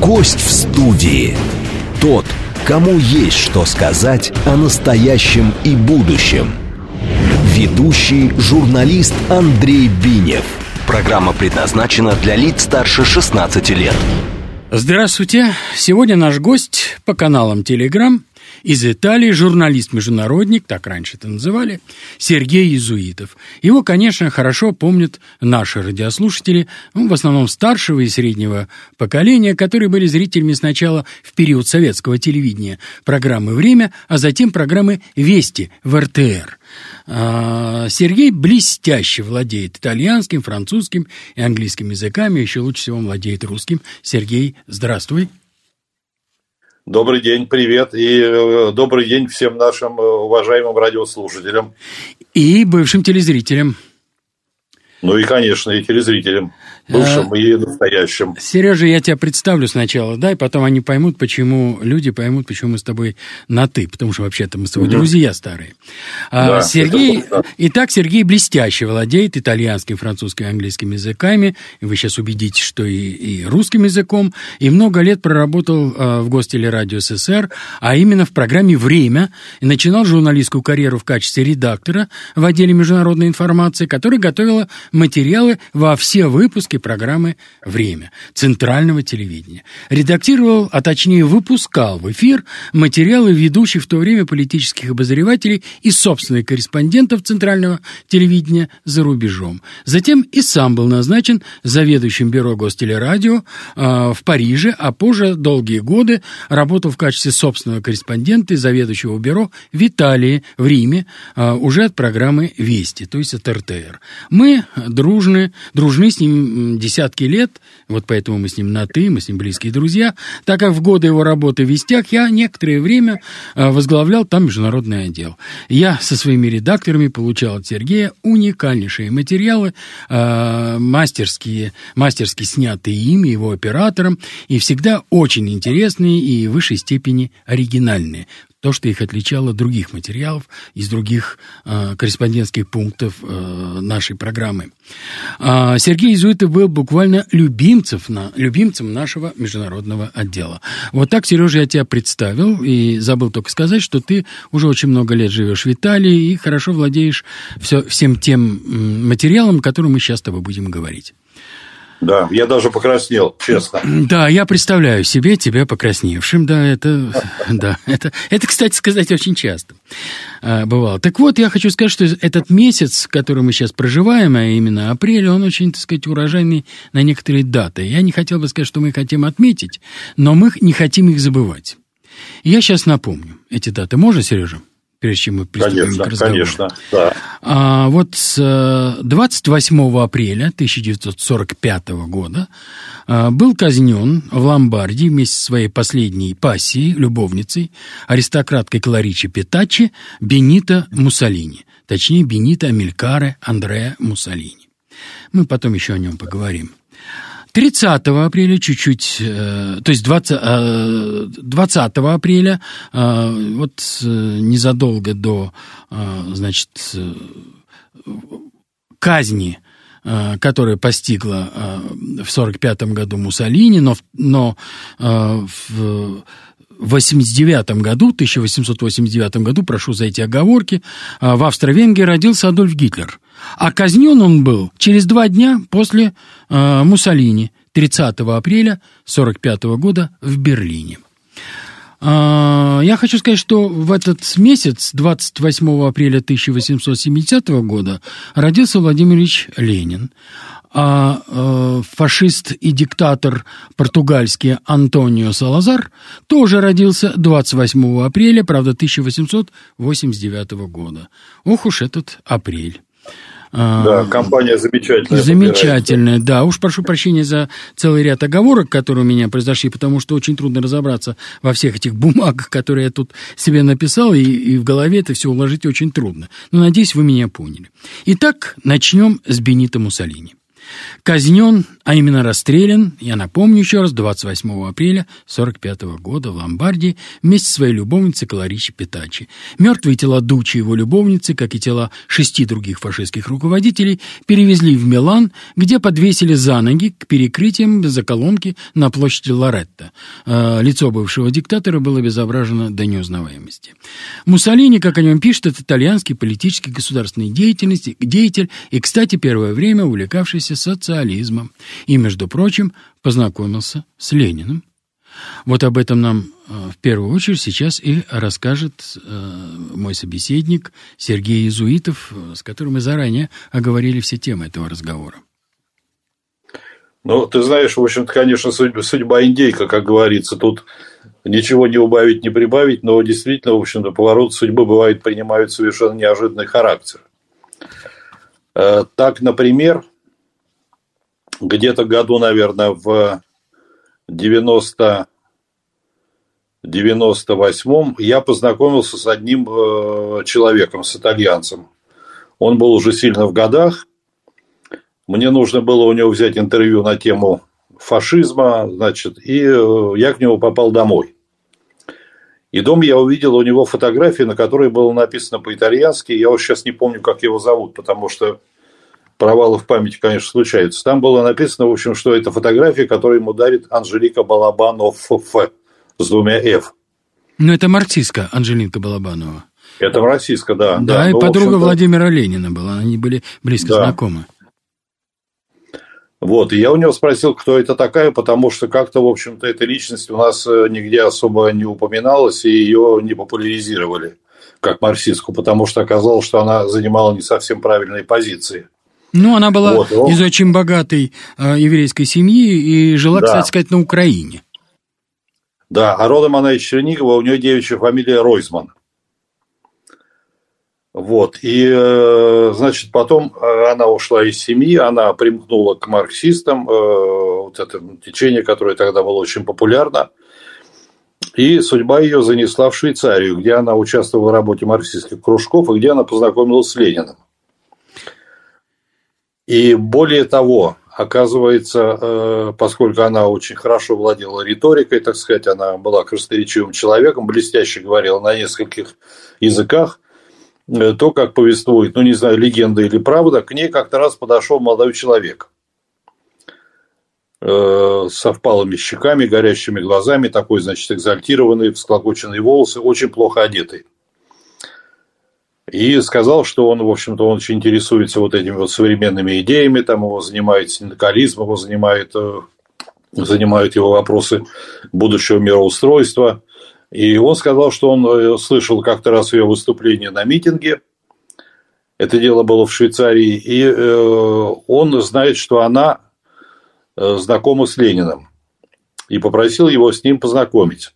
Гость в студии. Тот, кому есть что сказать о настоящем и будущем. Ведущий журналист Андрей Бинев. Программа предназначена для лиц старше 16 лет. Здравствуйте. Сегодня наш гость по каналам Телеграм из Италии журналист-международник, так раньше это называли, Сергей Иезуитов. Его, конечно, хорошо помнят наши радиослушатели, ну, в основном старшего и среднего поколения, которые были зрителями сначала в период советского телевидения программы «Время», а затем программы «Вести» в РТР. А, Сергей блестяще владеет итальянским, французским и английским языками, еще лучше всего владеет русским. Сергей, здравствуй. Добрый день, привет, и э, добрый день всем нашим э, уважаемым радиослушателям. И бывшим телезрителям. Ну и, конечно, и телезрителям. Бывшим а, и настоящим. Сережа, я тебя представлю сначала, да, и потом они поймут, почему, люди поймут, почему мы с тобой на «ты», потому что вообще-то мы с тобой угу. друзья старые. А, да, Сергей, итак, Сергей блестяще владеет итальянским, французским английским языками, и вы сейчас убедитесь, что и, и русским языком, и много лет проработал а, в Гостелерадио СССР, а именно в программе «Время», и начинал журналистскую карьеру в качестве редактора в отделе международной информации, который готовила материалы во все выпуски выпуске программы «Время» Центрального телевидения. Редактировал, а точнее выпускал в эфир материалы ведущих в то время политических обозревателей и собственных корреспондентов Центрального телевидения за рубежом. Затем и сам был назначен заведующим бюро Гостелерадио э, в Париже, а позже долгие годы работал в качестве собственного корреспондента и заведующего бюро в Италии, в Риме, э, уже от программы «Вести», то есть от РТР. Мы дружны, дружны с ним десятки лет, вот поэтому мы с ним на «ты», мы с ним близкие друзья, так как в годы его работы в «Вестях» я некоторое время э, возглавлял там международный отдел. Я со своими редакторами получал от Сергея уникальнейшие материалы, э, мастерские, мастерски снятые им, его оператором, и всегда очень интересные и в высшей степени оригинальные то, что их отличало от других материалов из других э, корреспондентских пунктов э, нашей программы. Э, Сергей Изуитов был буквально любимцев на, любимцем нашего международного отдела. Вот так, Сережа, я тебя представил, и забыл только сказать, что ты уже очень много лет живешь в Италии и хорошо владеешь все, всем тем материалом, о котором мы сейчас с тобой будем говорить. Да, я даже покраснел, честно. Да, я представляю себе тебя покрасневшим, да, это, да, это, это, кстати сказать, очень часто а, бывало. Так вот, я хочу сказать, что этот месяц, который мы сейчас проживаем, а именно апрель, он очень, так сказать, урожайный на некоторые даты. Я не хотел бы сказать, что мы хотим отметить, но мы не хотим их забывать. Я сейчас напомню эти даты. Можно, Сережа? Прежде чем мы приступим конечно, к разговору. Конечно, да. А, вот с 28 э, апреля 1945 года а, был казнен в Ломбардии вместе со своей последней пассией, любовницей, аристократкой Кларичи Петачи Бенита Муссолини. Точнее, Бенита Амелькаре Андреа Муссолини. Мы потом еще о нем поговорим. 30 апреля чуть-чуть, э, то есть 20, 20 э, апреля, э, вот незадолго до, значит, казни которая постигла в 1945 году Муссолини, но, но в 89 году, 1889 году, прошу за эти оговорки, в Австро-Венгрии родился Адольф Гитлер. А казнен он был через два дня после э, Муссолини, 30 апреля 1945 года в Берлине. Э, я хочу сказать, что в этот месяц, 28 апреля 1870 года, родился Владимир Ильич Ленин а э, фашист и диктатор португальский Антонио Салазар тоже родился 28 апреля, правда, 1889 года. Ох уж этот апрель. Да, а, компания замечательная. Замечательная, да. Уж прошу прощения за целый ряд оговорок, которые у меня произошли, потому что очень трудно разобраться во всех этих бумагах, которые я тут себе написал, и, и в голове это все уложить очень трудно. Но надеюсь, вы меня поняли. Итак, начнем с Бенита Муссолини. Казнен, а именно расстрелян, я напомню еще раз, 28 апреля 1945 года в Ломбардии вместе со своей любовницей Кларичи Питачи. Мертвые тела Дучи его любовницы, как и тела шести других фашистских руководителей, перевезли в Милан, где подвесили за ноги к перекрытиям за колонки на площади Лоретто. Э, лицо бывшего диктатора было обезображено до неузнаваемости. Муссолини, как о нем пишет, это итальянский политический государственный деятельности, деятель и, кстати, первое время увлекавшийся социализмом. И, между прочим, познакомился с Лениным. Вот об этом нам э, в первую очередь сейчас и расскажет э, мой собеседник Сергей Изуитов, с которым мы заранее оговорили все темы этого разговора. Ну, ты знаешь, в общем-то, конечно, судьба, судьба индейка, как говорится, тут ничего не убавить, не прибавить, но действительно, в общем-то, поворот судьбы бывает принимают совершенно неожиданный характер. Э, так, например, где-то году, наверное, в 90 98-м я познакомился с одним э, человеком, с итальянцем. Он был уже сильно в годах. Мне нужно было у него взять интервью на тему фашизма, значит, и э, я к нему попал домой. И дома я увидел у него фотографии, на которой было написано по-итальянски. Я вот сейчас не помню, как его зовут, потому что провалы в памяти, конечно, случаются. Там было написано, в общем, что это фотография, которую ему дарит Анжелика Балабанов с двумя «Ф». Ну, это марксистка Анжелика Балабанова. Это марксистка, да. Да, да и ну, подруга Владимира Ленина была, они были близко да. знакомы. Вот, и я у него спросил, кто это такая, потому что как-то, в общем-то, эта личность у нас э, нигде особо не упоминалась, и ее не популяризировали как марксистку, потому что оказалось, что она занимала не совсем правильные позиции. Ну, она была вот, он... из очень богатой э, еврейской семьи и жила, да. кстати сказать, на Украине. Да, а родом она из Чернигова, у нее девичья фамилия Ройзман. Вот, и, э, значит, потом э, она ушла из семьи, она примкнула к марксистам, э, вот это течение, которое тогда было очень популярно, и судьба ее занесла в Швейцарию, где она участвовала в работе марксистских кружков, и где она познакомилась с Лениным. И более того, оказывается, поскольку она очень хорошо владела риторикой, так сказать, она была красноречивым человеком, блестяще говорила на нескольких языках, Э, то, как повествует, ну, не знаю, легенда или правда, к ней как-то раз подошел молодой человек э, со впалыми щеками, горящими глазами, такой, значит, экзальтированный, всклокоченные волосы, очень плохо одетый. И сказал, что он, в общем-то, он очень интересуется вот этими вот современными идеями, там его занимает синдикализм, его занимает, э, занимают его вопросы будущего мироустройства – и он сказал, что он э, слышал как-то раз ее выступление на митинге. Это дело было в Швейцарии. И э, он знает, что она знакома с Лениным. И попросил его с ним познакомить.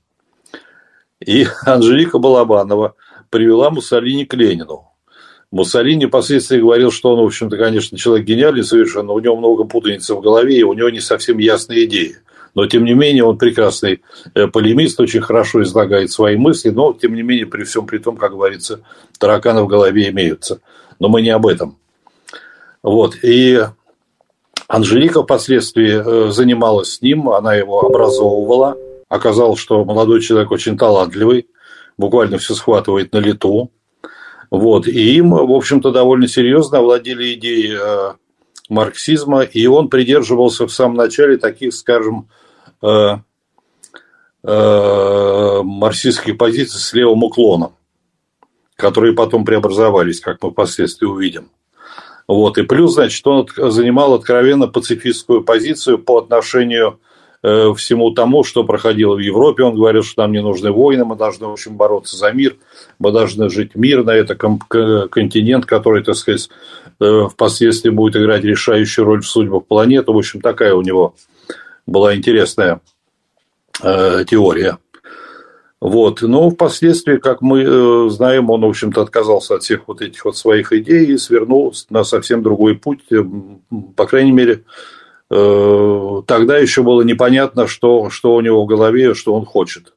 И Анжелика Балабанова привела Муссолини к Ленину. Муссолини впоследствии говорил, что он, в общем-то, конечно, человек гениальный совершенно, у него много путаницы в голове, и у него не совсем ясные идеи но тем не менее он прекрасный э, полемист, очень хорошо излагает свои мысли, но тем не менее при всем при том, как говорится, тараканы в голове имеются. Но мы не об этом. Вот. И Анжелика впоследствии э, занималась с ним, она его образовывала. Оказалось, что молодой человек очень талантливый, буквально все схватывает на лету. Вот. И им, в общем-то, довольно серьезно овладели идеи э, марксизма, и он придерживался в самом начале таких, скажем, э, э, марксистских позиций с левым уклоном, которые потом преобразовались, как мы впоследствии увидим. Вот. И плюс, значит, он занимал откровенно пацифистскую позицию по отношению всему тому, что проходило в Европе. Он говорил, что нам не нужны войны, мы должны, в общем, бороться за мир, мы должны жить мирно. Это континент, который, так сказать, э, впоследствии будет играть решающую роль в судьбах планеты. В общем, такая у него была интересная э, теория. Вот. Но впоследствии, как мы э, знаем, он, в общем-то, отказался от всех вот этих вот своих идей и свернул на совсем другой путь. Э, по крайней мере, э, тогда еще было непонятно, что, что у него в голове, что он хочет.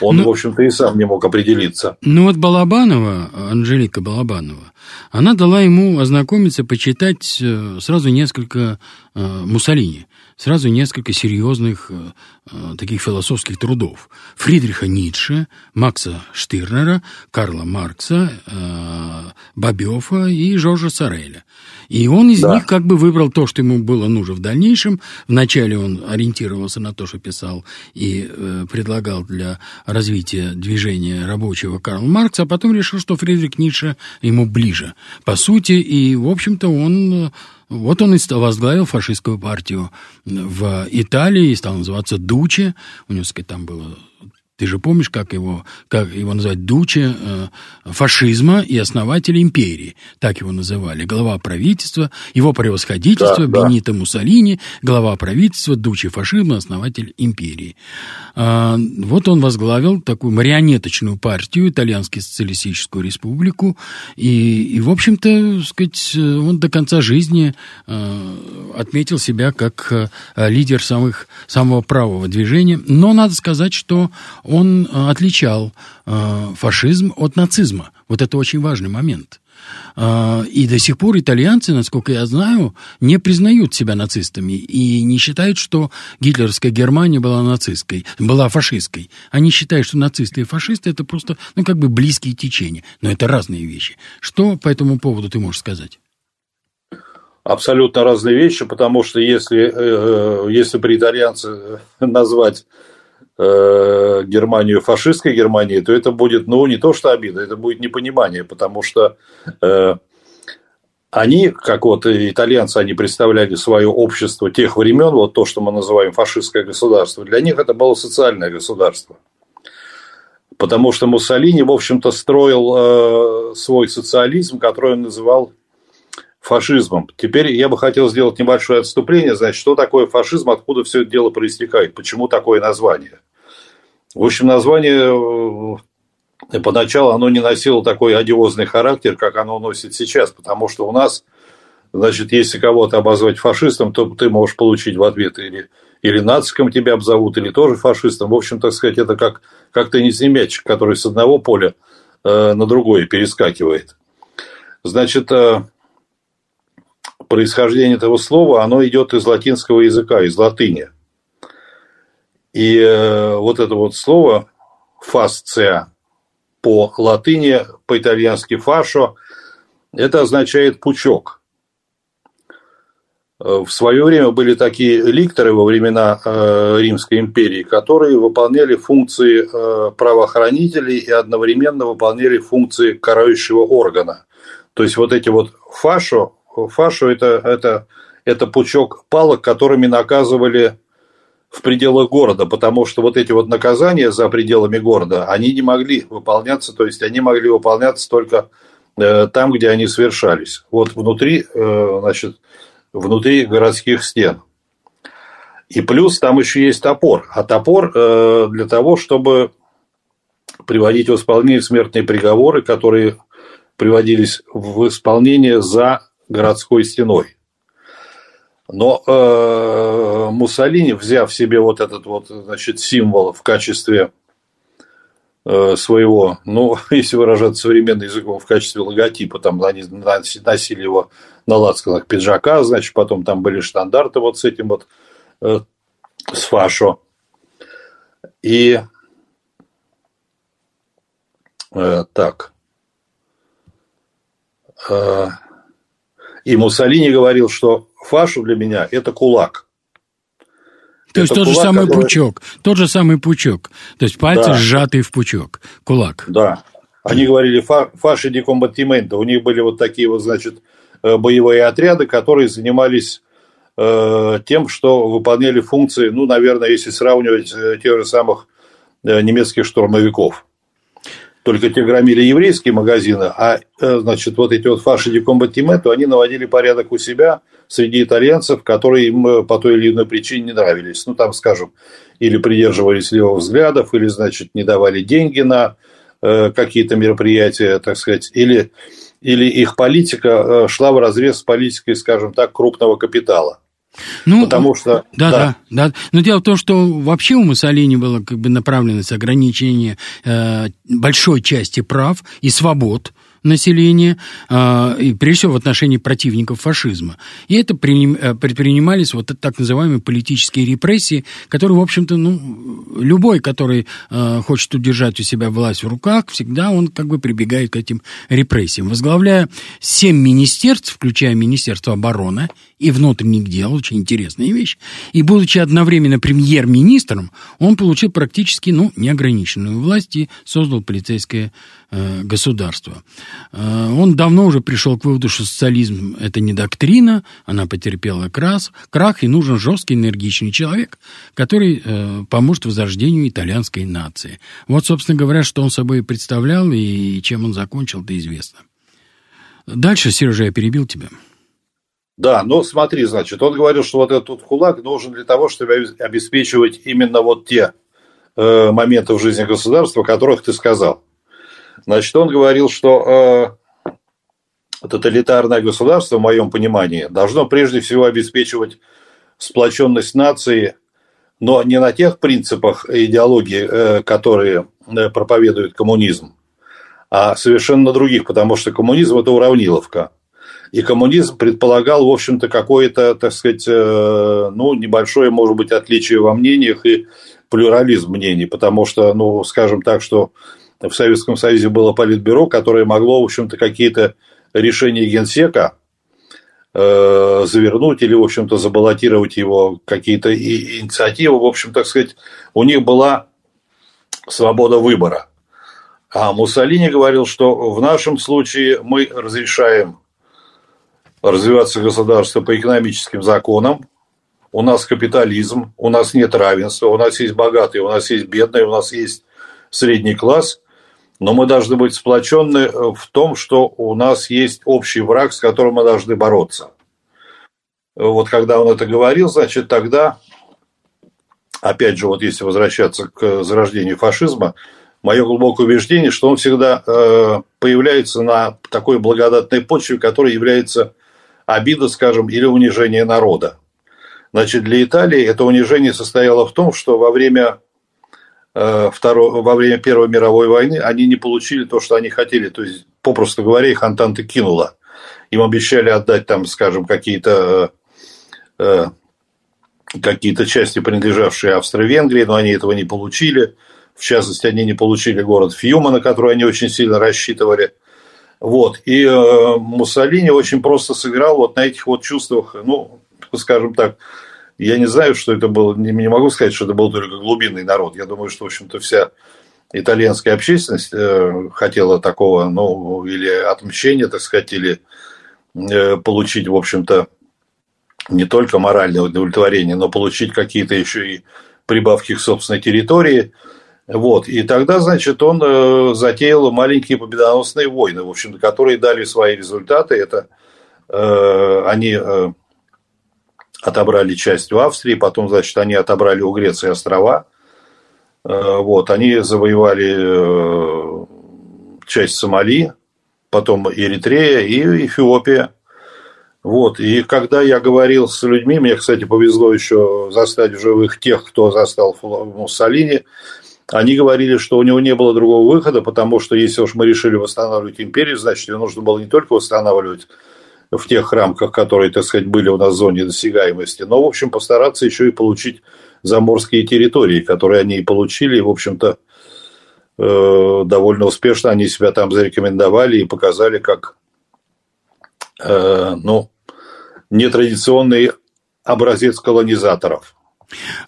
Он, ну, в общем-то, и сам не мог определиться. Ну вот Балабанова, Анжелика Балабанова, она дала ему ознакомиться, почитать э, сразу несколько э, Муссолини сразу несколько серьезных э, э, таких философских трудов. Фридриха Ницше, Макса Штирнера, Карла Маркса, э, Бабёфа и Жоржа Сореля. И он из да. них как бы выбрал то, что ему было нужно в дальнейшем. Вначале он ориентировался на то, что писал и э, предлагал для развития движения рабочего Карл Маркс, а потом решил, что Фридрих Ницше ему ближе. По сути, и, в общем-то, он вот он и возглавил фашистскую партию в Италии и стал называться Дуче. У него, сказать, там было ты же помнишь, как его, как его называть, дуче э, фашизма и основателя империи, так его называли, глава правительства, его превосходительство да, Бенито да. Муссолини, глава правительства, дуче фашизма, основатель империи. Э, вот он возглавил такую марионеточную партию, Итальянскую социалистическую республику, и, и в общем-то, сказать, он до конца жизни э, отметил себя как э, лидер самых, самого правого движения, но надо сказать, что он э, отличал э, фашизм от нацизма. Вот это очень важный момент. Э, и до сих пор итальянцы, насколько я знаю, не признают себя нацистами и не считают, что гитлеровская Германия была нацистской, была фашистской. Они считают, что нацисты и фашисты это просто, ну, как бы близкие течения. Но это разные вещи. Что по этому поводу ты можешь сказать? Абсолютно разные вещи, потому что если, если при итальянце назвать Э, Германию фашистской Германии, то это будет, ну, не то что обида, это будет непонимание, потому что э, они, как вот итальянцы, они представляли свое общество тех времен, вот то, что мы называем фашистское государство, для них это было социальное государство. Потому что Муссолини, в общем-то, строил э, свой социализм, который он называл фашизмом. Теперь я бы хотел сделать небольшое отступление, значит, что такое фашизм, откуда все это дело проистекает, почему такое название. В общем, название э, поначалу оно не носило такой одиозный характер, как оно носит сейчас, потому что у нас, значит, если кого-то обозвать фашистом, то ты можешь получить в ответ или, или нациком тебя обзовут, или тоже фашистом. В общем, так сказать, это как, как теннисный мячик, который с одного поля э, на другое перескакивает. Значит, э, происхождение этого слова, оно идет из латинского языка, из латыни. И э, вот это вот слово фасция по латыни, по-итальянски фашо, это означает пучок. Э, в свое время были такие ликторы во времена э, Римской империи, которые выполняли функции правоохранителей и одновременно выполняли функции карающего органа. То есть вот эти вот фашо фашу это, это, это пучок палок, которыми наказывали в пределах города, потому что вот эти вот наказания за пределами города, они не могли выполняться, то есть они могли выполняться только э, там, где они совершались. Вот внутри, э, значит, внутри городских стен. И плюс там еще есть топор. А топор э, для того, чтобы приводить в исполнение смертные приговоры, которые приводились в исполнение за городской стеной. Но э, Муссолини, взяв себе вот этот вот, значит, символ в качестве э, своего, ну, если выражаться современным языком, в качестве логотипа, там они носили его на лацканах пиджака, значит, потом там были штандарты вот с этим вот, э, с фашо. И э, так. Э, и Муссолини говорил, что фашу для меня – это кулак. То есть тот кулак, же самый который... пучок, тот же самый пучок. То есть пальцы да. сжатые в пучок, кулак. Да. Они говорили фа, фаши ди комбатимента. У них были вот такие вот, значит, э, боевые отряды, которые занимались э, тем, что выполняли функции, ну, наверное, если сравнивать э, тех же самых э, немецких штурмовиков только те громили еврейские магазины, а, э, значит, вот эти вот фаши дикомбатимету, они наводили порядок у себя среди итальянцев, которые им э, по той или иной причине не нравились. Ну, там, скажем, или придерживались левых взглядов, или, значит, не давали деньги на э, какие-то мероприятия, так сказать, или, или их политика шла в разрез с политикой, скажем так, крупного капитала. Ну, Потому что... Да, да, да, да. Но дело в том, что вообще у Муссолини было как бы направленность ограничения э, большой части прав и свобод населения, а, и прежде всего в отношении противников фашизма. И это э, предпринимались вот так называемые политические репрессии, которые, в общем-то, ну, любой, который э, хочет удержать у себя власть в руках, всегда он как бы прибегает к этим репрессиям. Возглавляя семь министерств, включая Министерство обороны и внутренних дел, очень интересная вещь, и будучи одновременно премьер-министром, он получил практически, ну, неограниченную власть и создал полицейское государства. Э, он давно уже пришел к выводу, что социализм – это не доктрина, она потерпела крас, крах, и нужен жесткий, энергичный человек, который э, поможет возрождению итальянской нации. Вот, собственно говоря, что он собой представлял и чем он закончил, это известно. Дальше, Сережа, я перебил тебя. Да, но смотри, значит, он говорил, что вот этот кулак нужен для того, чтобы обеспечивать именно вот те э, моменты в жизни государства, о которых ты сказал. Значит, он говорил, что э, тоталитарное государство, в моем понимании, должно прежде всего обеспечивать сплоченность нации, но не на тех принципах идеологии, э, которые э, проповедует коммунизм, а совершенно других, потому что коммунизм – это уравниловка. И коммунизм предполагал, в общем-то, какое-то, так сказать, э, ну, небольшое, может быть, отличие во мнениях и плюрализм мнений, потому что, ну, скажем так, что в Советском Союзе было политбюро, которое могло, в общем-то, какие-то решения генсека э, завернуть или, в общем-то, забаллотировать его какие-то инициативы. В общем, так сказать, у них была свобода выбора. А Муссолини говорил, что в нашем случае мы разрешаем развиваться государство по экономическим законам, у нас капитализм, у нас нет равенства, у нас есть богатые, у нас есть бедные, у нас есть средний класс, но мы должны быть сплоченны э, в том, что у нас есть общий враг, с которым мы должны бороться. Вот когда он это говорил, значит, тогда, опять же, вот если возвращаться к зарождению фашизма, мое глубокое убеждение, что он всегда э, появляется на такой благодатной почве, которая является обида, скажем, или унижение народа. Значит, для Италии это унижение состояло в том, что во время Э, второй, во время Первой мировой войны, они не получили то, что они хотели. То есть, попросту говоря, их Антанта кинула. Им обещали отдать там, скажем, какие-то э, какие-то части, принадлежавшие Австро-Венгрии, но они этого не получили. В частности, они не получили город Фьюма, на который они очень сильно рассчитывали. Вот. И э, Муссолини очень просто сыграл вот на этих вот чувствах, ну, скажем так, я не знаю, что это было, не, могу сказать, что это был только глубинный народ. Я думаю, что, в общем-то, вся итальянская общественность э, хотела такого, ну, или отмщения, так сказать, или э, получить, в общем-то, не только моральное удовлетворение, но получить какие-то еще и прибавки к собственной территории. Вот. И тогда, значит, он э, затеял маленькие победоносные войны, в общем-то, которые дали свои результаты. Это э, они э, отобрали часть у Австрии, потом, значит, они отобрали у Греции острова. Э, вот, они завоевали э, часть Сомали, потом Эритрея и Эфиопия. Вот, и когда я говорил с людьми, мне, кстати, повезло еще застать в живых тех, кто застал Муссолини, они говорили, что у него не было другого выхода, потому что если уж мы решили восстанавливать империю, значит, ее нужно было не только восстанавливать в тех рамках, которые, так сказать, были у нас в зоне досягаемости, но, в общем, постараться еще и получить заморские территории, которые они и получили, и, в общем-то, э, довольно успешно они себя там зарекомендовали и показали как, э, ну, нетрадиционный образец колонизаторов.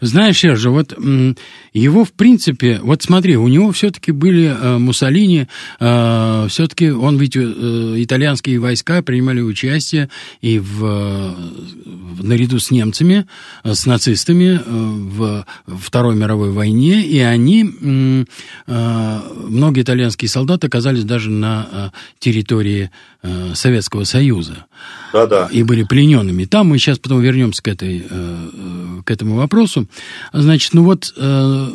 Знаешь, Сержа, вот его, в принципе, вот смотри, у него все-таки были э, Муссолини, э, все-таки он ведь э, итальянские войска принимали участие и в, в наряду с немцами, э, с нацистами э, в Второй мировой войне, и они, э, многие итальянские солдаты оказались даже на территории Советского Союза. Да-да. И были плененными. Там мы сейчас потом вернемся к, этой, к этому вопросу. Значит, ну вот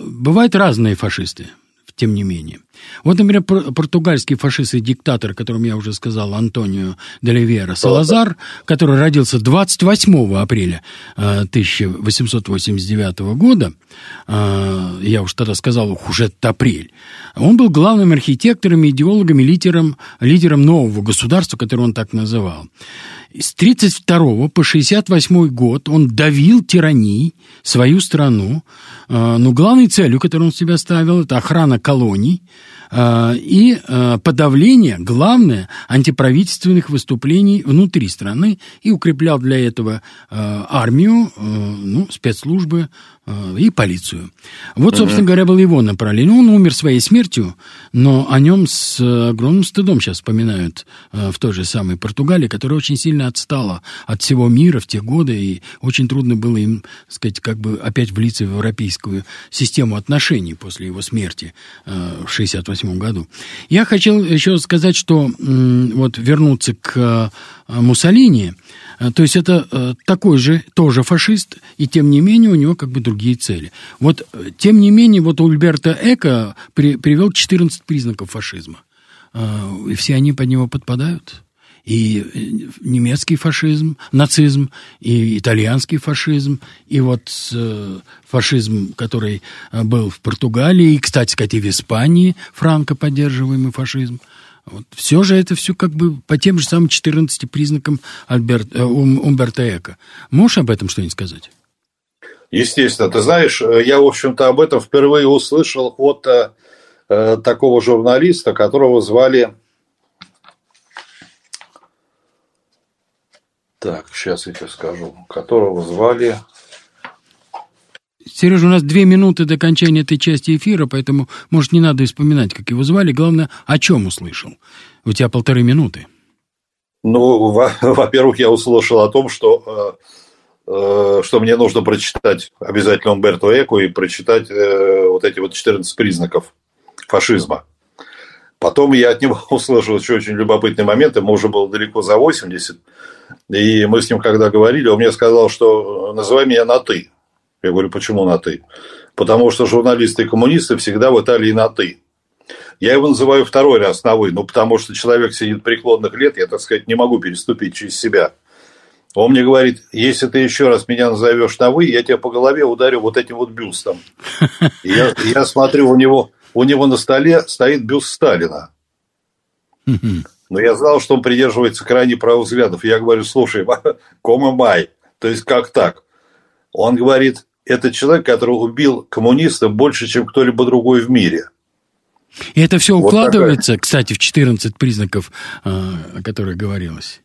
бывают разные фашисты, тем не менее. Вот, например, португальский фашист и диктатор, о котором я уже сказал, Антонио де Ливера Салазар, который родился 28 апреля 1889 года, я уж тогда сказал, уже это апрель, он был главным архитектором, идеологом и лидером, лидером нового государства, которое он так называл. С 1932 по 1968 год он давил тирании свою страну, но главной целью, которую он себя ставил, это охрана колоний, Э, и э, подавление, главное, антиправительственных выступлений внутри страны и укреплял для этого армию, ну, спецслужбы и полицию. Вот, собственно говоря, был его направление. Он умер своей смертью, но о нем с огромным стыдом сейчас вспоминают в той же самой Португалии, которая очень сильно отстала от всего мира в те годы, и очень трудно было им, так сказать, как бы опять влиться в европейскую систему отношений после его смерти в 68 1938 году. Я хотел еще сказать, что вот вернуться к э, Муссолини, э, то есть это э, такой же, тоже фашист, и тем не менее у него как бы другие цели. Вот тем не менее, вот Ульберто Эко при, привел 14 признаков фашизма. И все они под него подпадают и э, немецкий фашизм, нацизм, и итальянский фашизм, и вот э, фашизм, который э, был в Португалии, и, кстати сказать, и в Испании, франко поддерживаемый фашизм. Вот. Все же это все как бы по тем же самым 14 признакам Альберт, э, Умберто Эко. Можешь об этом что-нибудь сказать? Естественно. Ты знаешь, я, в общем-то, об этом впервые услышал от э, такого журналиста, которого звали Так, сейчас я тебе скажу. Которого звали... Сережа, у нас две минуты до окончания этой части эфира, поэтому, может, не надо вспоминать, как его звали. Главное, о чем услышал. У тебя полторы минуты. Ну, во-первых, я услышал о том, что, э, э, что мне нужно прочитать обязательно Умберто Эко и прочитать э, вот эти вот 14 признаков фашизма. Потом я от него услышал еще очень любопытный момент, ему уже было далеко за 80, и мы с ним когда говорили, он мне сказал, что называй меня на «ты». Я говорю, почему на «ты»? Потому что журналисты и коммунисты всегда в Италии на «ты». Я его называю второй раз на «вы», ну, потому что человек сидит преклонных лет, я, так сказать, не могу переступить через себя. Он мне говорит, если ты еще раз меня назовешь на «вы», я тебя по голове ударю вот этим вот бюстом. И я, я смотрю, у него, у него на столе стоит бюст Сталина. Но я знал, что он придерживается крайне правых взглядов. Я говорю, слушай, кома май, то есть как так? Он говорит, это человек, который убил коммуниста больше, чем кто-либо другой в мире. И это все укладывается, вот кстати, в 14 признаков, э, о которых говорилось.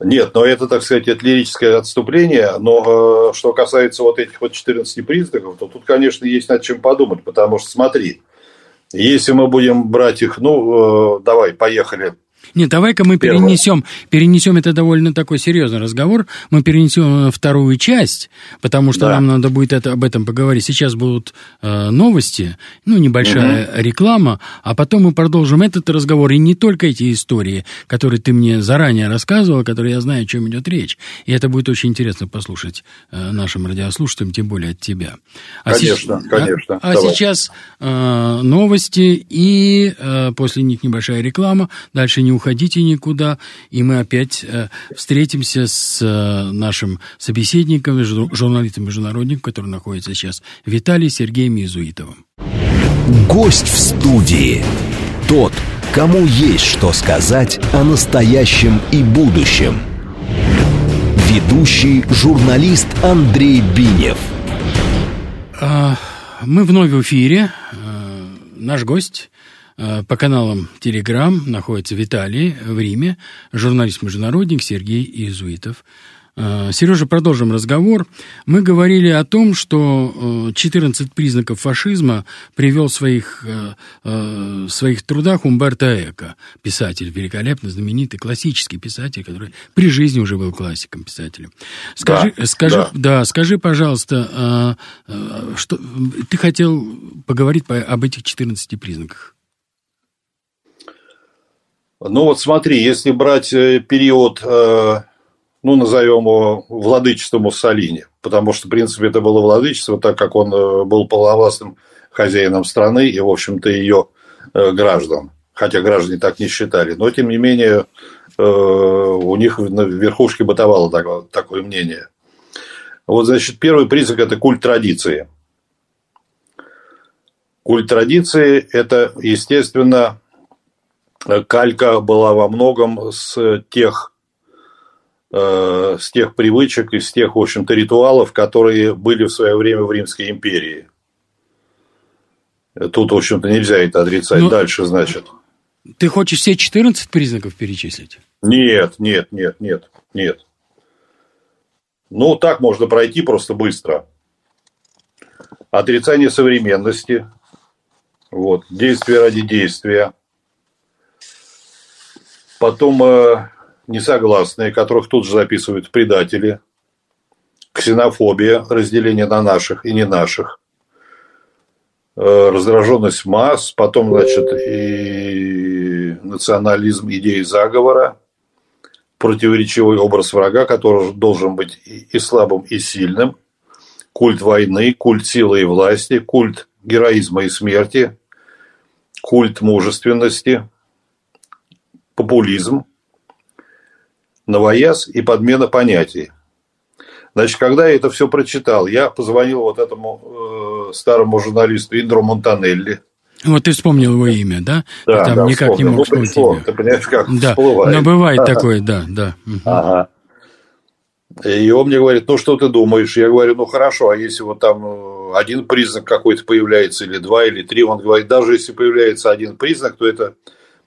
Нет, но это, так сказать, это лирическое отступление. Но э, что касается вот этих вот 14 признаков, то тут, конечно, есть над чем подумать. Потому что, смотри, если мы будем брать их, ну, э, давай, поехали нет, давай-ка мы перенесем, перенесем это довольно такой серьезный разговор. Мы перенесем вторую часть, потому что да. нам надо будет это, об этом поговорить. Сейчас будут э, новости, ну, небольшая угу. реклама, а потом мы продолжим этот разговор. И не только эти истории, которые ты мне заранее рассказывал, которые я знаю, о чем идет речь. И это будет очень интересно послушать э, нашим радиослушателям, тем более от тебя. А конечно, с... конечно. А, а сейчас э, новости, и э, после них небольшая реклама. Дальше не уходите никуда, и мы опять э, встретимся с э, нашим собеседником, журналистом-международником, который находится сейчас, Виталий Сергеем Иезуитовым. Гость в студии. Тот, кому есть что сказать о настоящем и будущем. Ведущий журналист Андрей Бинев. А, мы вновь в эфире. Э, наш гость по каналам Телеграм находится Виталий в Риме, журналист-международник Сергей Иезуитов. Э, Сережа, продолжим разговор. Мы говорили о том, что 14 э, признаков фашизма привел в своих, в своих трудах Умберто Эко, писатель, великолепно знаменитый, классический писатель, который при жизни уже был классиком писателем. Скажи, да, скажи, да. Да, скажи, пожалуйста, что ты хотел поговорить об этих 14 признаках? Ну вот смотри, если брать э, период, э, ну назовем его владычество Муссолини, потому что, в принципе, это было владычество, так как он э, был полновластным хозяином страны и, в общем-то, ее граждан. Хотя граждане так не считали. Но, тем не менее, у них в верхушке бытовало такое мнение. Вот, значит, первый признак – это культ традиции. Культ традиции – это, естественно, калька была во многом с тех, э, с тех привычек и с тех, в общем-то, ритуалов, которые были в свое время в Римской империи. Тут, в общем-то, нельзя это отрицать. Но... Ну, Дальше, значит. Ты хочешь все 14 признаков перечислить? Нет, нет, нет, нет, нет. Ну, так можно пройти просто быстро. Отрицание современности. Вот. Действие ради действия. Потом э, несогласные, которых тут же записывают предатели. Ксенофобия, разделение на наших и не наших. Э, раздраженность масс, потом, значит, и национализм идеи заговора, противоречивый образ врага, который должен быть и слабым, и сильным, культ войны, культ силы и власти, культ героизма и смерти, культ мужественности, популизм, новояз и подмена понятий. Значит, когда я это все прочитал, я позвонил вот этому э, старому журналисту Индру Монтанелли – вот ты вспомнил его имя, да? Да, там да, никак вспомнил. не мог ну, пришло, Ты понимаешь, как да. всплывает. Но бывает ага. такое, да, да. Ага. И он мне говорит, ну что ты думаешь? Я говорю, ну хорошо, а если вот там э, один признак какой-то появляется, или два, или три, он говорит, даже если появляется один признак, то это,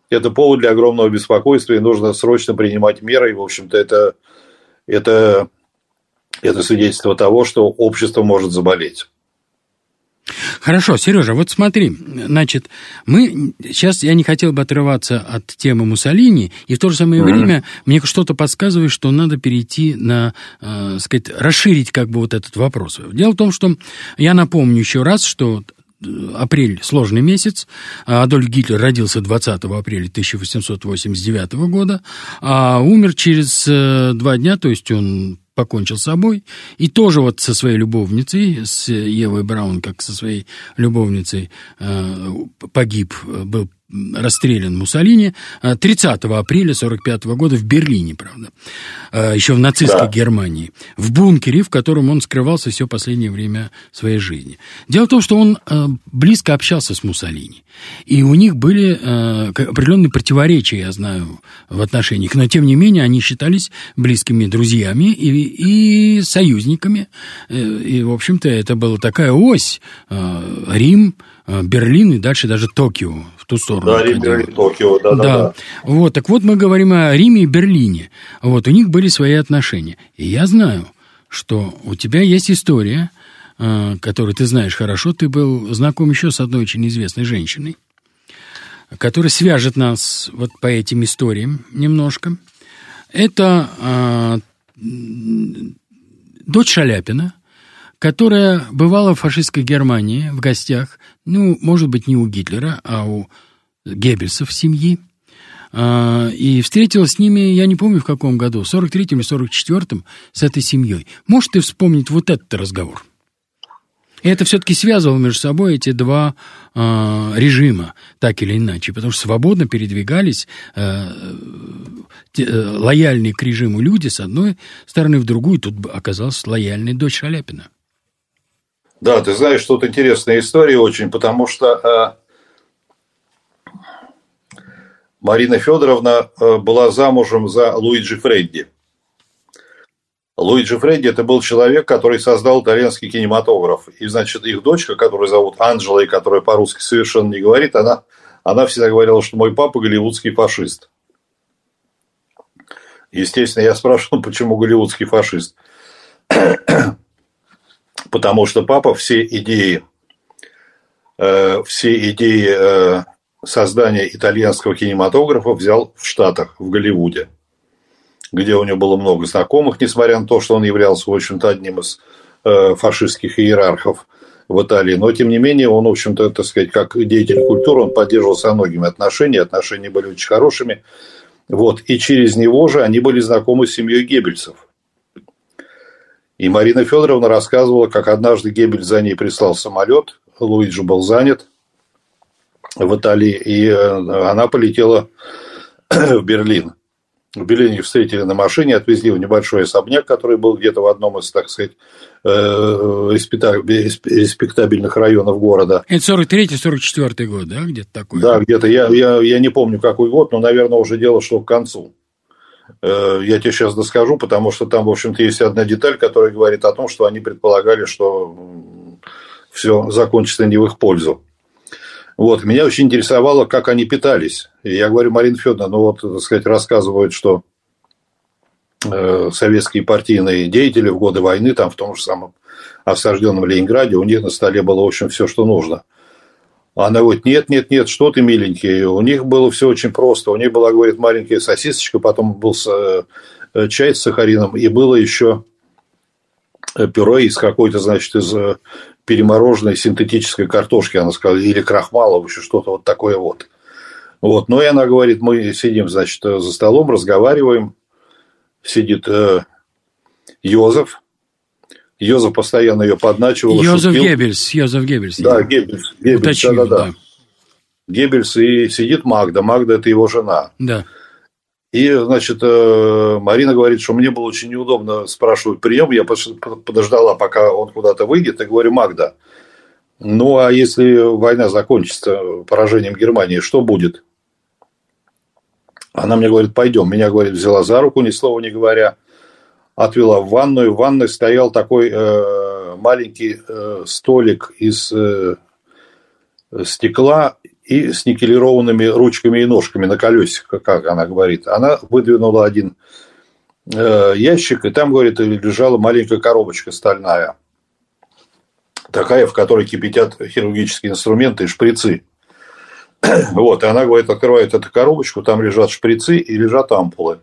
это повод для огромного беспокойства, и нужно срочно принимать меры, и, в общем-то, это, это, это свидетельство того, что общество может заболеть. Хорошо, Сережа, вот смотри, значит, мы сейчас я не хотел бы отрываться от темы Муссолини, и в то же самое mm-hmm. время мне что-то подсказывает, что надо перейти на, э, сказать, расширить как бы вот этот вопрос. Дело в том, что я напомню еще раз, что апрель – сложный месяц. Адольф Гитлер родился 20 апреля 1889 года, а умер через э, два дня, то есть он покончил с собой, и тоже вот со своей любовницей, с Евой Браун, как со своей любовницей, э, погиб, был расстрелян Муссолини 30 э, апреля 1945 года в Берлине, правда, э, еще в нацистской да. Германии, в бункере, в котором он скрывался все последнее время своей жизни. Дело в том, что он э, близко общался с Муссолини, и у них были определенные противоречия, я знаю, в отношениях, но тем не менее они считались близкими друзьями и, и союзниками, и, в общем-то, это была такая ось, Рим, Берлин и дальше даже Токио в ту сторону. Да, Рим, Берлин, Токио, да, да, да. Вот, так вот мы говорим о Риме и Берлине. Вот, у них были свои отношения. И я знаю, что у тебя есть история, э, которую ты знаешь хорошо. Ты был знаком еще с одной очень известной женщиной, которая свяжет нас вот по этим историям немножко. Это э, дочь Шаляпина, которая бывала в фашистской Германии в гостях, ну, может быть, не у Гитлера, а у Геббельса в семье. А, и встретилась с ними, я не помню в каком году, в 43-м или 44-м, с этой семьей. Можешь ты вспомнить вот этот разговор? И это все-таки связывало между собой эти два э, режима, так или иначе, потому что свободно передвигались э, те, э, лояльные к режиму люди с одной стороны в другую. Тут оказалась лояльная дочь Шаляпина. Да, ты знаешь, тут интересная история очень, потому что э, Марина Федоровна э, была замужем за Луиджи Фредди. Луиджи Фредди – это был человек, который создал итальянский кинематограф. И, значит, их дочка, которую зовут Анджела, и которая по-русски совершенно не говорит, она, она всегда говорила, что мой папа голливудский фашист. Естественно, я спрашивал, почему голливудский фашист потому что папа все идеи, э, все идеи э, создания итальянского кинематографа взял в Штатах, в Голливуде, где у него было много знакомых, несмотря на то, что он являлся, в общем-то, одним из э, фашистских иерархов в Италии. Но, тем не менее, он, в общем-то, так сказать, как деятель культуры, он поддерживал со многими отношения, отношения были очень хорошими. Вот. И через него же они были знакомы с семьей Геббельсов. И Марина Федоровна рассказывала, как однажды Гебель за ней прислал самолет, Луиджи был занят в Италии, и э, она полетела в Берлин. В Берлине встретили на машине, отвезли в небольшой особняк, который был где-то в одном из, так сказать, э, респектабельных районов города. Это 43-44 год, да, где-то такой? Да, где-то. Я, я, я не помню, какой год, но, наверное, уже дело шло к концу. Э, я тебе сейчас доскажу, потому что там, в общем-то, есть одна деталь, которая говорит о том, что они предполагали, что все закончится не в их пользу. Вот. Меня очень интересовало, как они питались. Я говорю, Марина Федоровна, ну вот, так сказать, рассказывают, что э, советские партийные деятели в годы войны, там в том же самом осажденном Ленинграде, у них на столе было, в общем, все, что нужно. Она говорит, нет, нет, нет, что ты, миленький. У них было все очень просто. У них была, говорит, маленькая сосисочка, потом был э, чай с сахарином, и было еще пюре из какой-то, значит, из э, перемороженной синтетической картошки, она сказала, или крахмала, вообще что-то вот такое вот. Вот. Ну, и она говорит, мы сидим, значит, за столом, разговариваем, сидит э, Йозеф, Йозеф постоянно ее подначивал. Йозеф шутил. Геббельс, Йозеф Геббельс. Да, Геббельс. Геббельс Уточню, да, да, да. Геббельс и сидит Магда. Магда – это его жена. Да. И, значит, э, Марина говорит, что мне было очень неудобно спрашивать прием. Я подождала, пока он куда-то выйдет, и говорю, Магда, ну, а если война закончится поражением Германии, что будет? Она мне говорит, пойдем. Меня, говорит, взяла за руку, ни слова не говоря, отвела в ванную. В ванной стоял такой э, маленький э, столик из э, стекла и с никелированными ручками и ножками на колесиках, как она говорит. Она выдвинула один э, ящик, и там, говорит, лежала маленькая коробочка стальная. Такая, в которой кипятят хирургические инструменты и шприцы. Вот, и она, говорит, открывает эту коробочку, там лежат шприцы и лежат ампулы.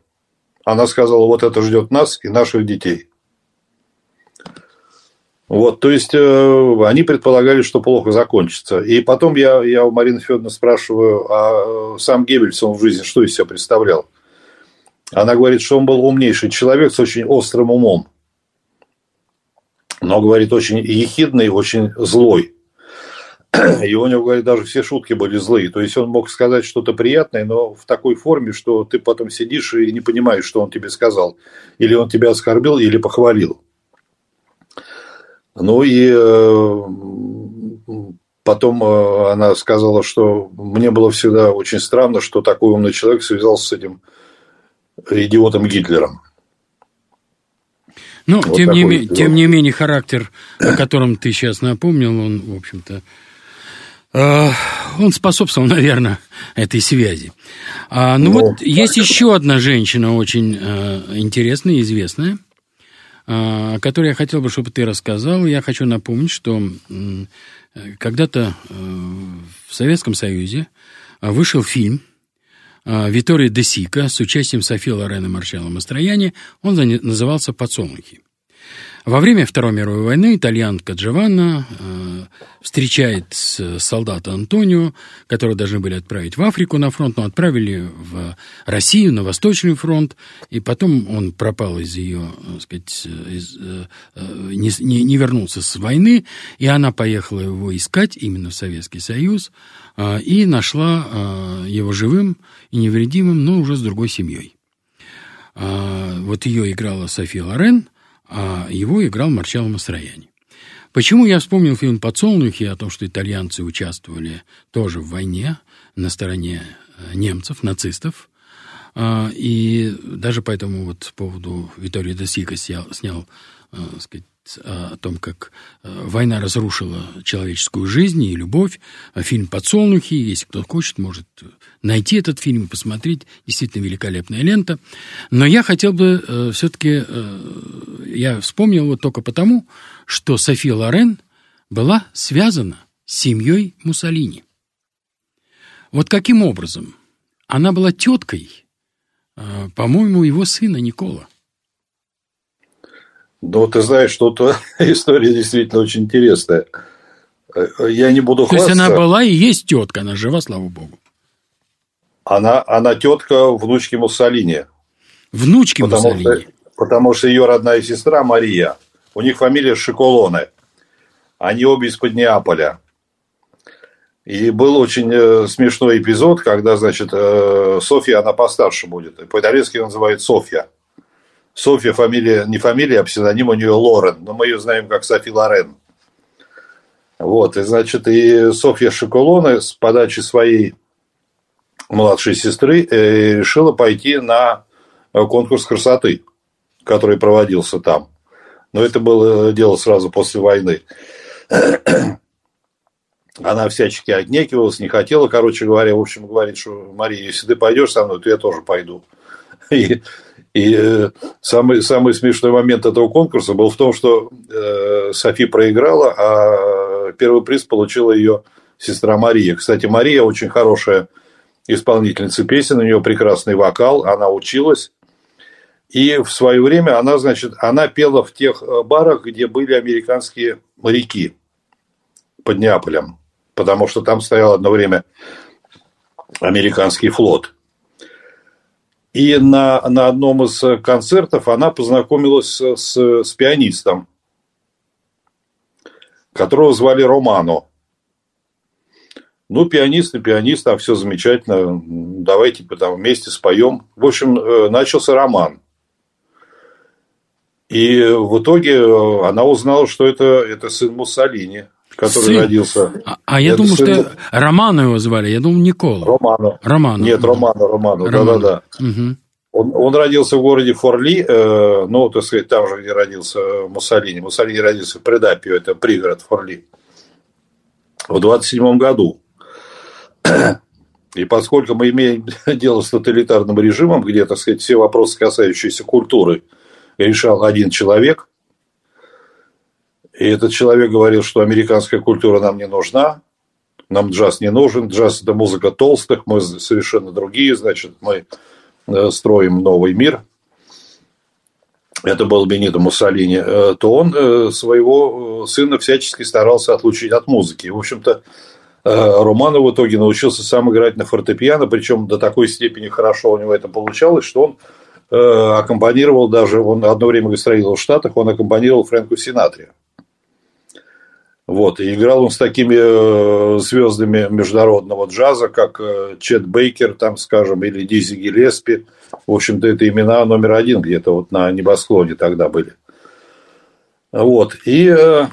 Она сказала, вот это ждет нас и наших детей. Вот, то есть э, они предполагали, что плохо закончится. И потом я, я у Марины Федоровны спрашиваю, а э, сам Геббельс, он в жизни что из себя представлял? Она говорит, что он был умнейший человек с очень острым умом. Но, говорит, очень ехидный, очень злой. И у него, говорит, даже все шутки были злые. То есть он мог сказать что-то приятное, но в такой форме, что ты потом сидишь и не понимаешь, что он тебе сказал. Или он тебя оскорбил, или похвалил. Ну и э, потом э, она сказала, что мне было всегда очень странно, что такой умный человек связался с этим идиотом Гитлером. Ну, вот тем, не, тем не менее, характер, о котором ты сейчас напомнил, он, в общем-то, он способствовал, наверное, этой связи. А, ну, ну вот есть еще одна женщина очень э, интересная и известная – о которой я хотел бы, чтобы ты рассказал. Я хочу напомнить, что когда-то э, в Советском Союзе вышел фильм Витория де Сика с участием Софии Лорена Марчелло Мастрояни. Он назывался «Подсолнухи». Во время Второй мировой войны итальянка Джованна э, встречает солдата Антонио, которого должны были отправить в Африку на фронт, но отправили в Россию, на Восточный фронт, и потом он пропал из ее, так сказать, из, э, не, не, не вернулся с войны, и она поехала его искать именно в Советский Союз, э, и нашла э, его живым и невредимым, но уже с другой семьей. Э, вот ее играла София Лорен – а его играл Марчелло Мастрояни. Почему я вспомнил фильм «Подсолнухи» о том, что итальянцы участвовали тоже в войне на стороне э, немцев, нацистов, а, и даже по этому вот поводу Виторио де Сика снял, снял э, сказать, о том, как э, война разрушила человеческую жизнь и любовь. Фильм «Подсолнухи», если кто хочет, может найти этот фильм и посмотреть. Действительно великолепная лента. Но я хотел бы э, все-таки... Э, я вспомнил вот только потому, что София Лорен была связана с семьей Муссолини. Вот каким образом? Она была теткой, э, по-моему, его сына Никола. Ну, ты знаешь, что история действительно очень интересная. Я не буду То есть она была и есть тетка, она жива, слава богу. Она, она тетка внучки Муссолини. Внучки потому Муссолини? Что, потому что ее родная сестра Мария, у них фамилия Шиколоне. Они обе из-под Неаполя. И был очень э, смешной эпизод, когда, значит, э, Софья, она постарше будет. По-итальянски ее называют Софья. Софья фамилия, не фамилия, а псевдоним у нее Лорен. Но мы ее знаем как Софи Лорен. Вот, и, значит, и Софья Шоколоне с подачи своей младшей сестры э, решила пойти на конкурс красоты, который проводился там. Но это было дело сразу после войны. Она всячески отнекивалась, не хотела, короче говоря, в общем, говорит, что, Мария, если ты пойдешь со мной, то я тоже пойду. И, и э, самый, самый смешной момент этого конкурса был в том, что э, Софи проиграла, а первый приз получила ее сестра Мария. Кстати, Мария очень хорошая исполнительница песен, у нее прекрасный вокал, она училась. И в свое время она, значит, она пела в тех э, барах, где были американские моряки под Неаполем, потому что там стоял одно время американский флот. И на, на одном из концертов она познакомилась с, с пианистом, которого звали Романо. Ну, пианист и пианист, а все замечательно, давайте там вместе споем. В общем, э, начался роман. И в итоге э, она узнала, что это, это сын Муссолини, который сын? родился. А, а я думал, сын... что Романо его звали, я думал Никола. Романо. Романо. Нет, Романо, Романо, да-да-да. Угу. Он, он родился в городе Форли, э, ну, так сказать, там же, где родился Муссолини. Муссолини родился в Предапио, это пригород Форли, в 27 году. И поскольку мы имеем дело с тоталитарным режимом, где, так сказать, все вопросы, касающиеся культуры, решал один человек, и этот человек говорил, что американская культура нам не нужна, нам джаз не нужен, джаз – это музыка толстых, мы совершенно другие, значит, мы э, строим новый мир. Это был Бенито Муссолини, э, то он э, своего сына всячески старался отлучить от музыки. В общем-то, Романов в итоге научился сам играть на фортепиано, причем до такой степени хорошо у него это получалось, что он аккомпанировал даже, он одно время гастролировал в Штатах, он аккомпанировал Фрэнку Синатре. Вот, и играл он с такими э, звездами международного джаза, как э, Чет Бейкер, там, скажем, или Дизи Гиллеспи. В общем-то, это имена номер один где-то вот на небосклоне тогда были. Вот, и э,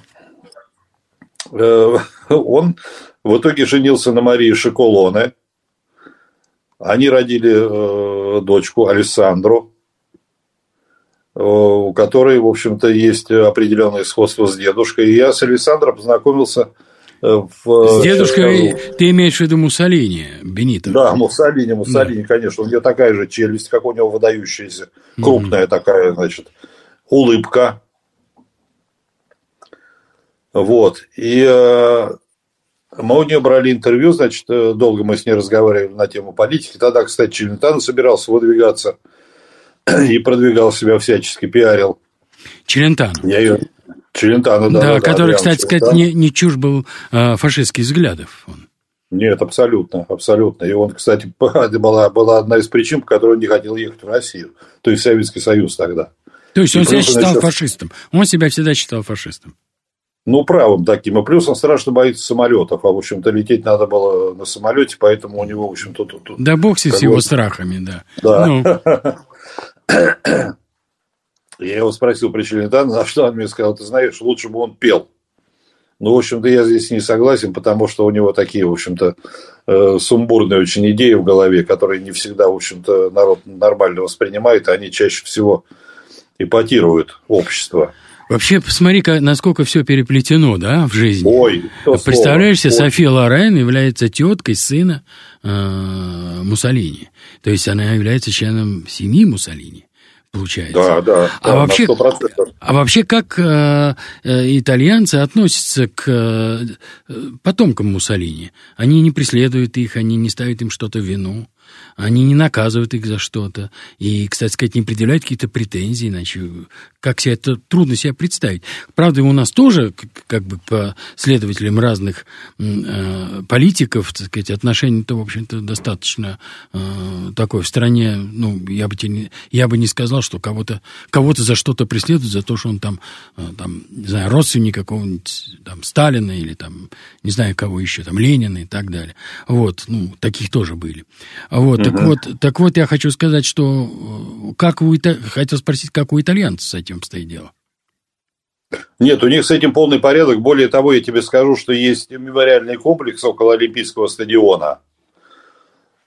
э, он в итоге женился на Марии Шиколоне. Они родили э, дочку Александру у которой, в общем-то, есть определенное сходство с дедушкой. И я с Александром познакомился э, в... С дедушкой ты имеешь в виду Муссолини, Бенито? Да, Муссолини, Муссолини, да. конечно. У нее такая же челюсть, как у него выдающаяся, крупная mm-hmm. такая, значит, улыбка. Вот. И э, мы у нее брали интервью, значит, э, долго мы с ней разговаривали на тему политики. Тогда, кстати, Челентано собирался выдвигаться – и продвигал себя всячески, пиарил. Челентано. Я ее... Челентано, да. Да, да который, да, кстати сказать, не, не чушь был э, фашистских взглядов. Он. Нет, абсолютно, абсолютно. И он, кстати, была, была одна из причин, по которой он не хотел ехать в Россию, то есть в Советский Союз тогда. То есть он себя считал начал... фашистом. Он себя всегда считал фашистом. Ну, правым таким. И плюс он страшно боится самолетов. А, в общем-то, лететь надо было на самолете, поэтому у него, в общем-то, тут... тут да бог с его страхами, да. Да. Ну. Я его спросил при Челентано, на что он мне сказал, ты знаешь, лучше бы он пел. Ну, в общем-то, я здесь не согласен, потому что у него такие, в общем-то, э, сумбурные очень идеи в голове, которые не всегда, в общем-то, народ нормально воспринимает, а они чаще всего эпатируют общество. Вообще, посмотри, насколько все переплетено, да, в жизни. Ой, Представляешь себе, София Лорен является теткой сына э, Муссолини. То есть она является членом семьи Муссолини получается. Да, да. А, да, вообще, а вообще, как э, э, итальянцы относятся к э, потомкам Муссолини? Они не преследуют их, они не ставят им что-то в вину. Они не наказывают их за что-то. И, кстати сказать, не предъявляют какие-то претензии, иначе как себе это трудно себе представить. Правда, у нас тоже, как бы по следователям разных э, политиков, так сказать, отношение-то, в общем-то, достаточно э, такое в стране, ну, я бы, не, я бы не сказал, что кого-то кого за что-то преследуют, за то, что он там, э, там не знаю, родственник какого-нибудь там Сталина или там, не знаю, кого еще, там, Ленина и так далее. Вот, ну, таких тоже были. Вот, угу. так вот, так вот, я хочу сказать, что э, как у, хотел спросить, как у итальянцев с этим обстоит дело? Нет, у них с этим полный порядок. Более того, я тебе скажу, что есть мемориальный комплекс около Олимпийского стадиона.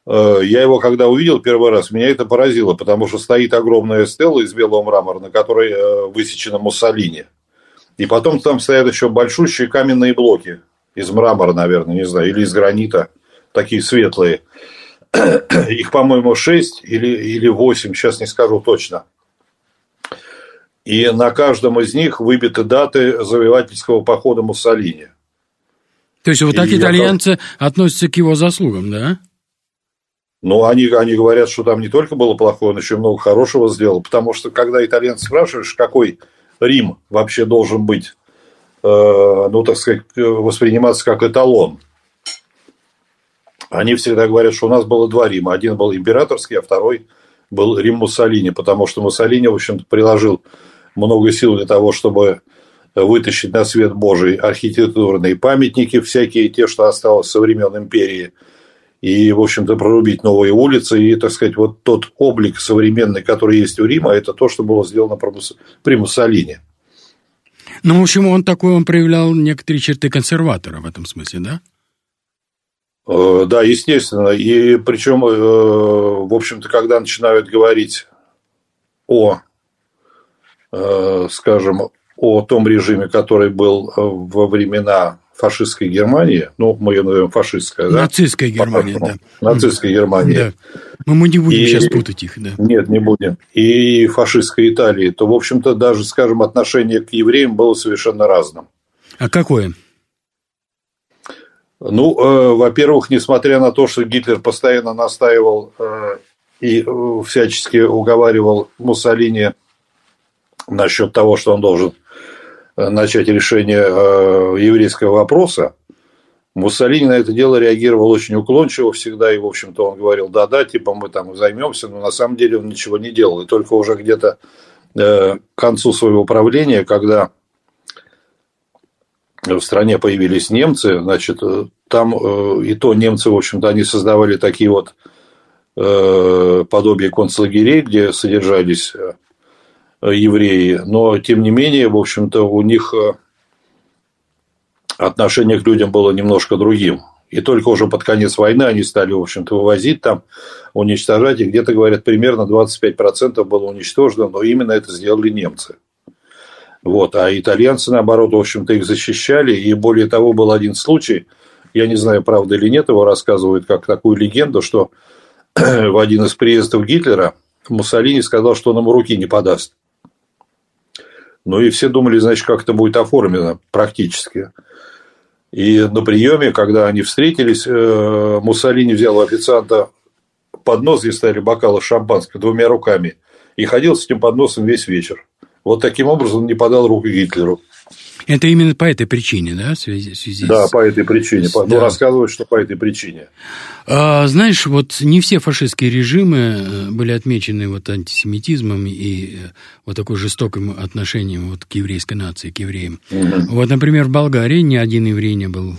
Э, я его когда увидел первый раз, меня это поразило, потому что стоит огромная стела из белого мрамора, на которой э, высечена Муссолини. И потом там стоят еще большущие каменные блоки из мрамора, наверное, не знаю, или из гранита, такие светлые. Их, по-моему, 6 или, или 8, сейчас не скажу точно. И на каждом из них выбиты даты завоевательского похода Муссолини. То есть вот так и итальянцы я... относятся к его заслугам, да? Ну, они, они говорят, что там не только было плохое, он еще много хорошего сделал. Потому что, когда итальянцы спрашиваешь, какой Рим вообще должен быть, э, ну, так сказать, восприниматься как эталон, они всегда говорят, что у нас было два Рима. Один был императорский, а второй был Рим Муссолини, потому что Муссолини, в общем-то, приложил много сил для того, чтобы вытащить на свет Божий архитектурные памятники, всякие те, что осталось со времен империи, и, в общем-то, прорубить новые улицы. И, так сказать, вот тот облик современный, который есть у Рима, это то, что было сделано при Муссолини. Ну, в общем, он такой, он проявлял некоторые черты консерватора в этом смысле, да? Э, да, естественно. И причем, э, в общем-то, когда начинают говорить о, э, скажем, о том режиме, который был во времена фашистской Германии, ну, мы ее назовем фашистская, да? Нацистская Германия, да. Нацистской Германии. Да. Но мы не будем и... сейчас путать их, да. Нет, не будем. И фашистской Италии, то, в общем-то, даже, скажем, отношение к евреям было совершенно разным. А какое? Ну, э, во-первых, несмотря на то, что Гитлер постоянно настаивал э, и э, всячески уговаривал Муссолини насчет того, что он должен э, начать решение э, еврейского вопроса, Муссолини на это дело реагировал очень уклончиво всегда, и, в общем-то, он говорил, да-да, типа мы там займемся, но на самом деле он ничего не делал. И только уже где-то э, к концу своего правления, когда в стране появились немцы, значит, э, там э, и то немцы, в общем-то, они создавали такие вот э, подобие концлагерей, где содержались евреи, но тем не менее, в общем-то, у них отношение к людям было немножко другим. И только уже под конец войны они стали, в общем-то, вывозить там, уничтожать. И где-то, говорят, примерно 25% было уничтожено, но именно это сделали немцы. Вот. А итальянцы, наоборот, в общем-то, их защищали. И более того, был один случай, я не знаю, правда или нет, его рассказывают как такую легенду, что в один из приездов Гитлера Муссолини сказал, что он ему руки не подаст. Ну и все думали, значит, как это будет оформлено практически. И на приеме, когда они встретились, э, Муссолини взял у официанта поднос, где стояли бокалы шампанского двумя руками, и ходил с этим подносом весь вечер. Вот таким образом не подал руку Гитлеру. Это именно по этой причине, да, в связи, в связи да, с... по этой причине. Да. Ну, рассказывают, что по этой причине. А, знаешь, вот не все фашистские режимы э, были отмечены вот антисемитизмом и э, вот такой жестоким отношением вот к еврейской нации, к евреям. Угу. Вот, например, в Болгарии ни один еврей не был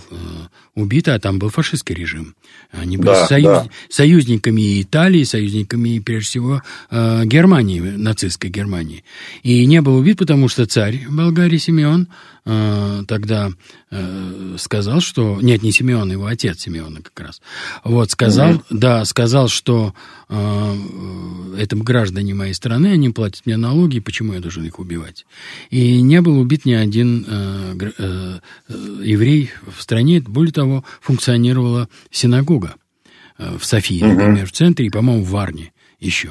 э, убит, а там был фашистский режим. Они были да, союз... да. союзниками Италии, союзниками, прежде всего, Германии, нацистской Германии. И не был убит, потому что царь Болгарии Симеон Э, тогда э, сказал, что... Нет, не Симеон, его отец Симеона как раз. Вот, сказал, mm-hmm. да, сказал, что э, это граждане моей страны, они платят мне налоги, почему я должен их убивать? И не был убит ни один э, э, еврей в стране. Более того, функционировала синагога в Софии, например, mm-hmm. в центре, и, по-моему, в Варне еще.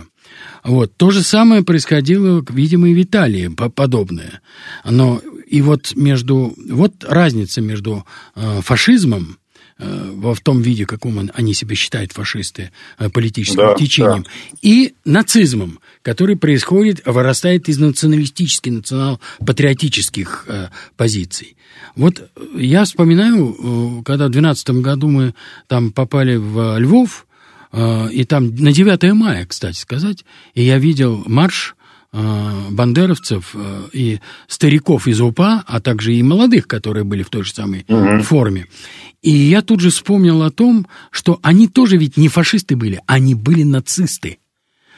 Вот. То же самое происходило, видимо, и в Италии, подобное. Но и вот между... Вот разница между э, фашизмом в том виде, каком они себя считают фашисты, политическим да, течением, да. и нацизмом, который происходит, вырастает из националистических, национал-патриотических позиций. Вот я вспоминаю, когда в 2012 году мы там попали в Львов, и там на 9 мая, кстати сказать, и я видел марш Э, бандеровцев э, и стариков из УПА, а также и молодых, которые были в той же самой угу. форме. И я тут же вспомнил о том, что они тоже ведь не фашисты были, они были нацисты.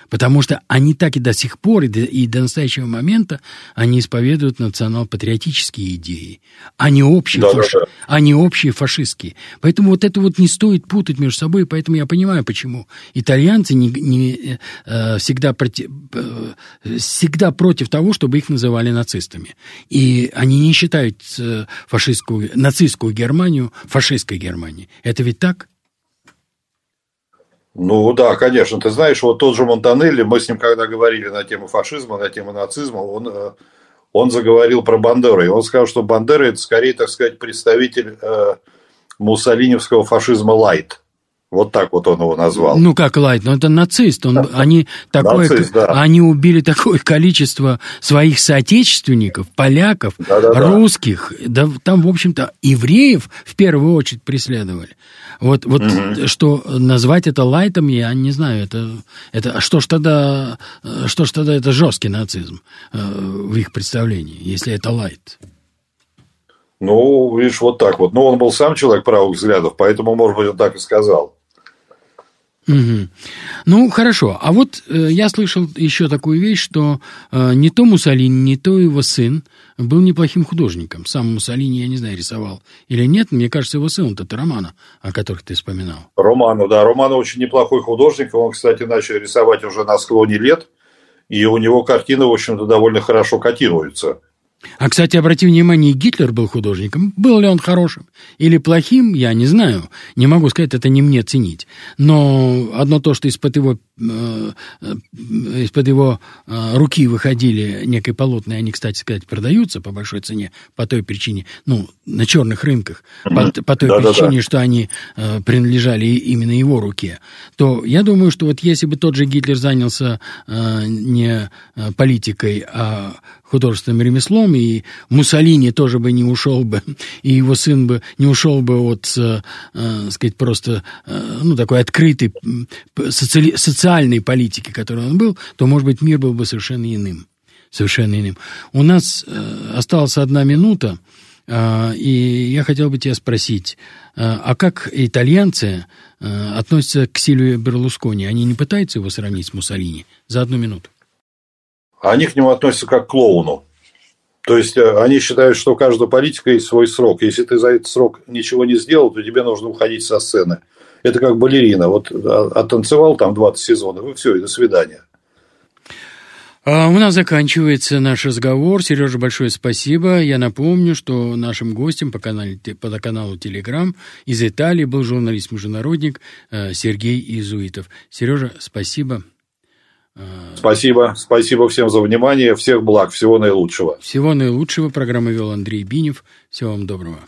Потому что они так и до сих пор, и до, и до настоящего момента, они исповедуют национал-патриотические идеи, а не общие, да, фаш... да, да. а не общие фашистские. Поэтому вот это вот не стоит путать между собой, поэтому я понимаю, почему итальянцы не, не, э, всегда, против, э, всегда против того, чтобы их называли нацистами. И они не считают э, фашистскую, нацистскую Германию фашистской Германией. Это ведь так? Ну да, конечно. Ты знаешь, вот тот же Монтанелли, мы с ним когда говорили на тему фашизма, на тему нацизма, он, э, он заговорил про Бандеру. И он сказал, что Бандера это скорее, так сказать, представитель э, муссолиневского фашизма light. Вот так вот он его назвал. Ну, как light, но это нацист. Он, они, такое, нацист, да. они убили такое количество своих соотечественников, поляков, да, да, русских. Да. там, в общем-то, евреев в первую очередь преследовали. Вот, вот угу. что назвать это light ом, я не знаю. Это, это а что ж тогда, что ж тогда это жесткий нацизм э, в их представлении, если это лайт? Ну, видишь, вот так вот. Ну, он был сам человек правых взглядов, поэтому, может быть, он так и сказал. Угу. Ну, хорошо. А вот э, я слышал еще такую вещь, что э, не то Муссолини, не то его сын был неплохим художником. Сам Муссолини, я не знаю, рисовал или нет. Мне кажется, его сын, это Романо, о которых ты вспоминал. Романо, да. Романо очень неплохой художник. Он, кстати, начал рисовать уже на склоне лет. И у него картины, в общем-то, довольно хорошо котируются. А, кстати, обрати внимание, Гитлер был художником. Был ли он хорошим или плохим, я не знаю. Не могу сказать, это не мне ценить. Но одно то, что из-под его, э, из-под его э, руки выходили некие полотна, и они, кстати сказать, продаются по большой цене, по той причине, ну, на черных рынках, по, по той да, причине, да, да. что они э, принадлежали именно его руке, то я думаю, что вот если бы тот же Гитлер занялся э, не э, политикой, а художественным ремеслом, и Муссолини тоже бы не ушел бы, и его сын бы не ушел бы от, э, э, сказать, просто, э, ну, такой открытой соци... социальной политики, которой он был, то, может быть, мир был бы совершенно иным. Совершенно иным. У нас э, осталась одна минута, э, и я хотел бы тебя спросить, э, а как итальянцы э, относятся к Сильвию Берлускони? Они не пытаются его сравнить с Муссолини? За одну минуту они к нему относятся как к клоуну. То есть э, они считают, что у каждого политика есть свой срок. Если ты за этот срок ничего не сделал, то тебе нужно уходить со сцены. Это как балерина. Вот а, оттанцевал там 20 сезонов, и все, и до свидания. А у нас заканчивается наш разговор. Сережа, большое спасибо. Я напомню, что нашим гостем по, каналу, по каналу Телеграм из Италии был журналист-международник э, Сергей Изуитов. Сережа, спасибо. Спасибо. Спасибо всем за внимание. Всех благ. Всего наилучшего. Всего наилучшего. Программу вел Андрей Бинев. Всего вам доброго.